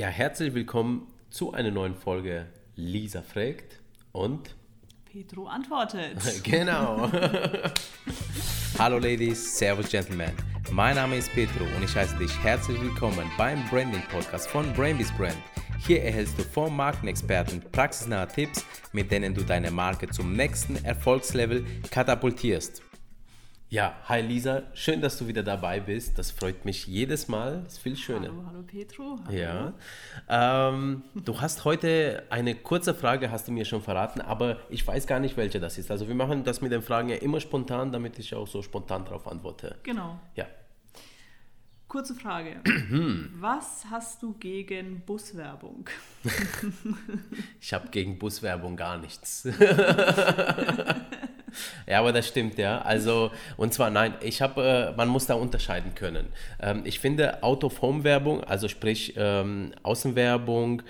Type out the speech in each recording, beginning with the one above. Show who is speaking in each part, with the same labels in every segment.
Speaker 1: Ja, herzlich willkommen zu einer neuen Folge Lisa fragt und
Speaker 2: Petro antwortet.
Speaker 1: genau. Hallo Ladies, Servus Gentlemen. Mein Name ist Petro und ich heiße dich herzlich willkommen beim Branding Podcast von Brainbees Brand. Hier erhältst du vom Markenexperten praxisnahe Tipps, mit denen du deine Marke zum nächsten Erfolgslevel katapultierst. Ja, hi Lisa, schön, dass du wieder dabei bist. Das freut mich jedes Mal. Ist viel schöner.
Speaker 2: Hallo, hallo Petro. Hallo.
Speaker 1: Ja. Ähm, du hast heute eine kurze Frage, hast du mir schon verraten, aber ich weiß gar nicht, welche das ist. Also wir machen das mit den Fragen ja immer spontan, damit ich auch so spontan darauf antworte.
Speaker 2: Genau.
Speaker 1: Ja.
Speaker 2: Kurze Frage. Was hast du gegen Buswerbung?
Speaker 1: Ich habe gegen Buswerbung gar nichts. ja, aber das stimmt, ja. Also, und zwar, nein, ich habe, äh, man muss da unterscheiden können. Ähm, ich finde Out-of-Home-Werbung, also sprich ähm, Außenwerbung,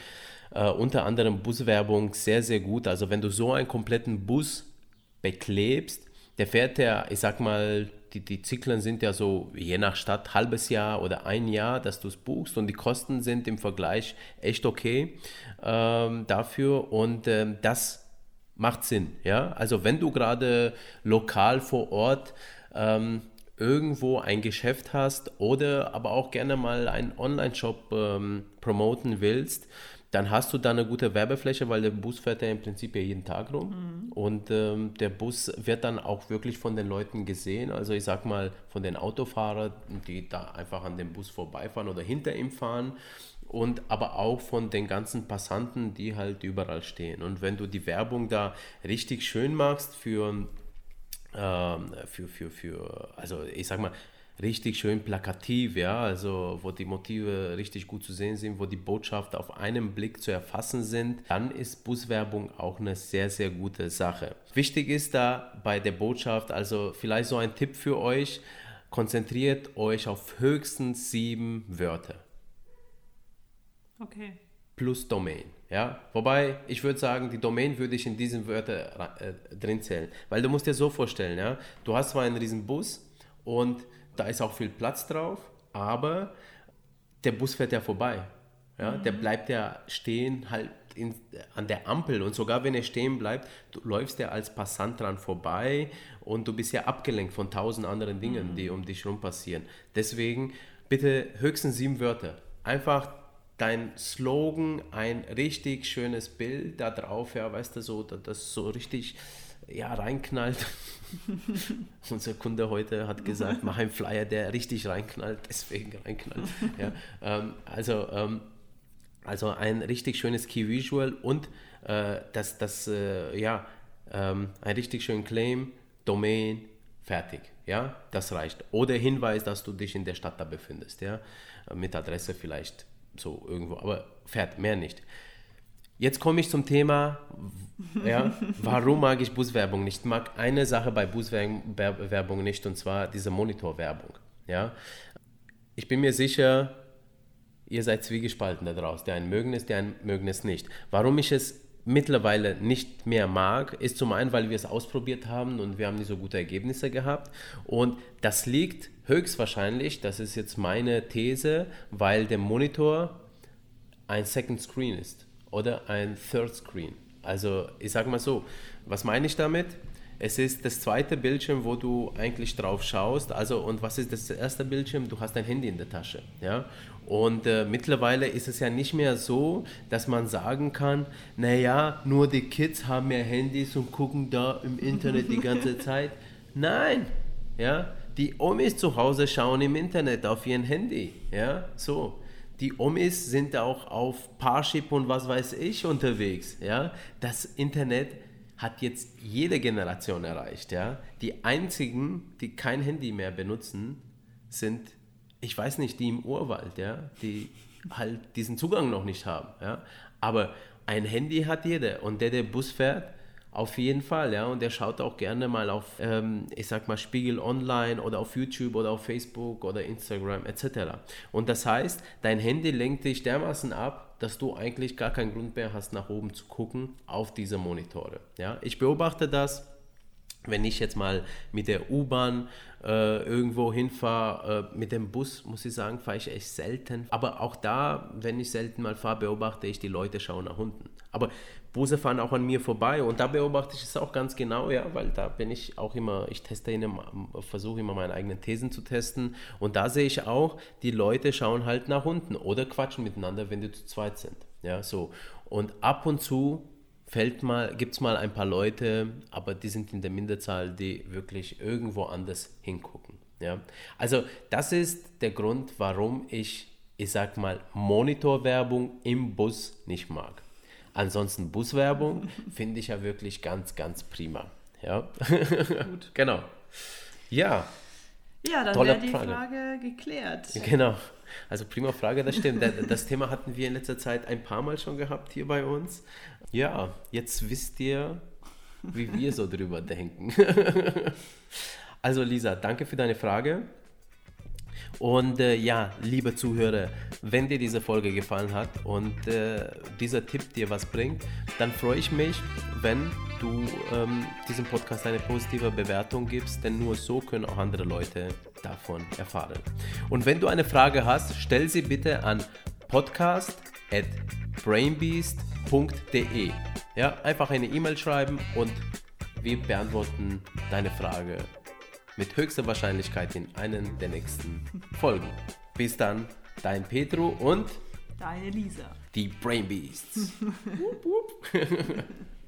Speaker 1: äh, unter anderem Buswerbung, sehr, sehr gut. Also, wenn du so einen kompletten Bus beklebst, der fährt ja, ich sag mal, die, die Zyklen sind ja so je nach Stadt halbes Jahr oder ein Jahr, dass du es buchst und die Kosten sind im Vergleich echt okay ähm, dafür und ähm, das macht Sinn. Ja? Also wenn du gerade lokal vor Ort ähm, irgendwo ein Geschäft hast oder aber auch gerne mal einen Online-Shop ähm, promoten willst, dann hast du da eine gute Werbefläche, weil der Bus fährt ja im Prinzip ja jeden Tag rum. Mhm. Und ähm, der Bus wird dann auch wirklich von den Leuten gesehen. Also ich sag mal von den Autofahrern, die da einfach an dem Bus vorbeifahren oder hinter ihm fahren. Und aber auch von den ganzen Passanten, die halt überall stehen. Und wenn du die Werbung da richtig schön machst für, ähm, für, für, für, also ich sag mal, richtig schön plakativ, ja, also wo die Motive richtig gut zu sehen sind, wo die Botschaft auf einen Blick zu erfassen sind, dann ist Buswerbung auch eine sehr, sehr gute Sache. Wichtig ist da bei der Botschaft, also vielleicht so ein Tipp für euch, konzentriert euch auf höchstens sieben Wörter.
Speaker 2: Okay.
Speaker 1: Plus Domain. Ja, wobei ich würde sagen, die Domain würde ich in diesen Wörtern äh, drin zählen, weil du musst dir so vorstellen, ja, du hast zwar einen riesen Bus und da ist auch viel Platz drauf, aber der Bus fährt ja vorbei. Ja, mhm. Der bleibt ja stehen halt in, an der Ampel und sogar wenn er stehen bleibt, du läufst ja als Passant dran vorbei und du bist ja abgelenkt von tausend anderen Dingen, mhm. die um dich herum passieren. Deswegen bitte höchstens sieben Wörter. Einfach dein Slogan, ein richtig schönes Bild da drauf, ja, weißt du, so, das so richtig ja, reinknallt. Unser Kunde heute hat gesagt, mach einen Flyer, der richtig reinknallt, deswegen reinknallt. Ja, ähm, also, ähm, also ein richtig schönes Key Visual und äh, das, das äh, ja, ähm, ein richtig schönen Claim, Domain, fertig. Ja, das reicht. Oder Hinweis, dass du dich in der Stadt da befindest. Ja, mit Adresse vielleicht so irgendwo, aber fährt mehr nicht. Jetzt komme ich zum Thema, ja, warum mag ich Buswerbung nicht? Ich mag eine Sache bei Buswerbung nicht und zwar diese Monitorwerbung. Ja? Ich bin mir sicher, ihr seid zwiegespalten da draußen. Der einen mögen es, der einen mögen es nicht. Warum ich es mittlerweile nicht mehr mag, ist zum einen, weil wir es ausprobiert haben und wir haben nicht so gute Ergebnisse gehabt. Und das liegt höchstwahrscheinlich, das ist jetzt meine These, weil der Monitor ein Second Screen ist oder ein Third Screen. Also ich sage mal so, was meine ich damit? Es ist das zweite Bildschirm, wo du eigentlich drauf schaust. Also und was ist das erste Bildschirm? Du hast dein Handy in der Tasche, ja. Und äh, mittlerweile ist es ja nicht mehr so, dass man sagen kann, naja, nur die Kids haben mehr Handys und gucken da im Internet die ganze Zeit. Nein, ja, die Omis zu Hause schauen im Internet auf ihren Handy, ja, so die Omis sind auch auf Parship und was weiß ich unterwegs. Ja? Das Internet hat jetzt jede Generation erreicht. Ja? Die einzigen, die kein Handy mehr benutzen, sind, ich weiß nicht, die im Urwald, ja? die halt diesen Zugang noch nicht haben. Ja? Aber ein Handy hat jeder und der, der Bus fährt, auf jeden Fall, ja. Und er schaut auch gerne mal auf, ähm, ich sag mal, Spiegel Online oder auf YouTube oder auf Facebook oder Instagram etc. Und das heißt, dein Handy lenkt dich dermaßen ab, dass du eigentlich gar keinen Grund mehr hast, nach oben zu gucken auf diese Monitore. Ja. Ich beobachte das wenn ich jetzt mal mit der U-Bahn äh, irgendwo hinfahre, äh, mit dem Bus, muss ich sagen, fahre ich echt selten. Aber auch da, wenn ich selten mal fahre, beobachte ich, die Leute schauen nach unten. Aber Busse fahren auch an mir vorbei und da beobachte ich es auch ganz genau, ja, weil da bin ich auch immer, ich teste immer, versuche immer meine eigenen Thesen zu testen und da sehe ich auch, die Leute schauen halt nach unten oder quatschen miteinander, wenn die zu zweit sind, ja, so. Und ab und zu fällt mal, gibt es mal ein paar Leute, aber die sind in der Minderzahl, die wirklich irgendwo anders hingucken. Ja? Also das ist der Grund, warum ich, ich sag mal, Monitorwerbung im Bus nicht mag. Ansonsten Buswerbung finde ich ja wirklich ganz, ganz prima. Ja, gut. genau. Ja.
Speaker 2: Ja, dann wäre die Frage. Frage geklärt.
Speaker 1: Genau. Also prima Frage, das stimmt. Das Thema hatten wir in letzter Zeit ein paar Mal schon gehabt hier bei uns. Ja, jetzt wisst ihr, wie wir so drüber denken. Also Lisa, danke für deine Frage. Und äh, ja, liebe Zuhörer, wenn dir diese Folge gefallen hat und äh, dieser Tipp dir was bringt, dann freue ich mich, wenn du ähm, diesem Podcast eine positive Bewertung gibst, denn nur so können auch andere Leute davon erfahren. Und wenn du eine Frage hast, stell sie bitte an podcast@brainbeast.de. Ja, einfach eine E-Mail schreiben und wir beantworten deine Frage mit höchster Wahrscheinlichkeit in einen der nächsten Folgen. Bis dann, dein Petro und
Speaker 2: deine Lisa.
Speaker 1: Die Brain Beasts.